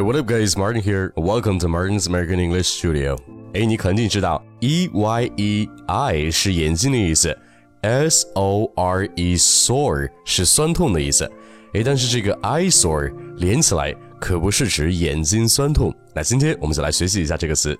What up, guys? Martin here. Welcome to Martin's American English Studio. 哎，你肯定知道，e y e i 是眼睛的意思，s o r e sore 是酸痛的意思。哎，但是这个 eye sore 连起来可不是指眼睛酸痛。那今天我们就来学习一下这个词。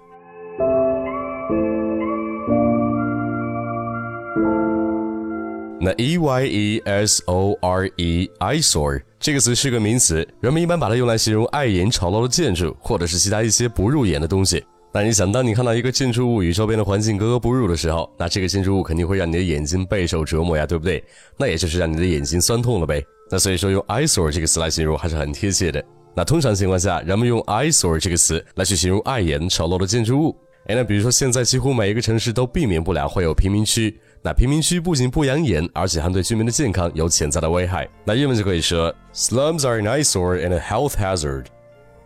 那 e y e s o r e eyesore 这个词是个名词，人们一般把它用来形容碍眼吵闹的建筑，或者是其他一些不入眼的东西。那你想，当你看到一个建筑物与周边的环境格格不入的时候，那这个建筑物肯定会让你的眼睛备受折磨呀，对不对？那也就是让你的眼睛酸痛了呗。那所以说用 eyesore 这个词来形容还是很贴切的。那通常情况下，人们用 eyesore 这个词来去形容碍眼吵闹的建筑物。哎，那比如说现在几乎每一个城市都避免不了会有贫民区。那贫民区不仅不养眼，而且还对居民的健康有潜在的危害。那英文就可以说，Slums are an eyesore and a health hazard.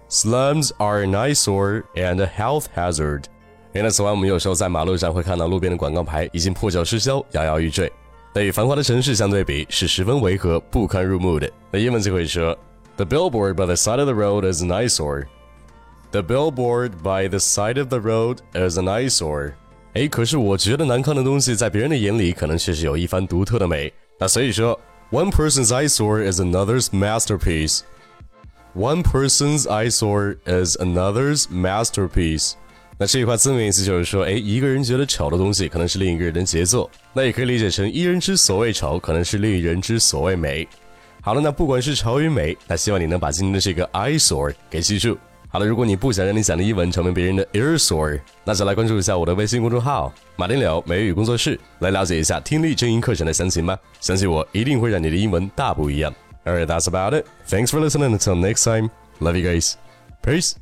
Slums are an eyesore and a health hazard. 哎，那此外，我们有时候在马路上会看到路边的广告牌已经破旧失效，摇摇欲坠。那与繁华的城市相对比，是十分违和、不堪入目的。那英文就可以说，The billboard by the side of the road is an eyesore. The billboard by the side of the road is an eyesore. 哎，可是我觉得难看的东西，在别人的眼里可能确实有一番独特的美。那所以说，one person's eyesore is another's masterpiece。One person's eyesore is another's masterpiece。那这一块字面意思就是说，哎，一个人觉得丑的东西，可能是另一个人的杰作。那也可以理解成，一人之所谓丑，可能是另一人之所谓美。好了，那不管是丑与美，那希望你能把今天的这个 eyesore 给记住。好了，如果你不想让你讲的英文成为别人的 ear sore，那就来关注一下我的微信公众号“马丁柳美语工作室”，来了解一下听力正音课程的详情吧。相信我，一定会让你的英文大不一样。Alright, that's about it. Thanks for listening. Until next time, love you guys. Peace.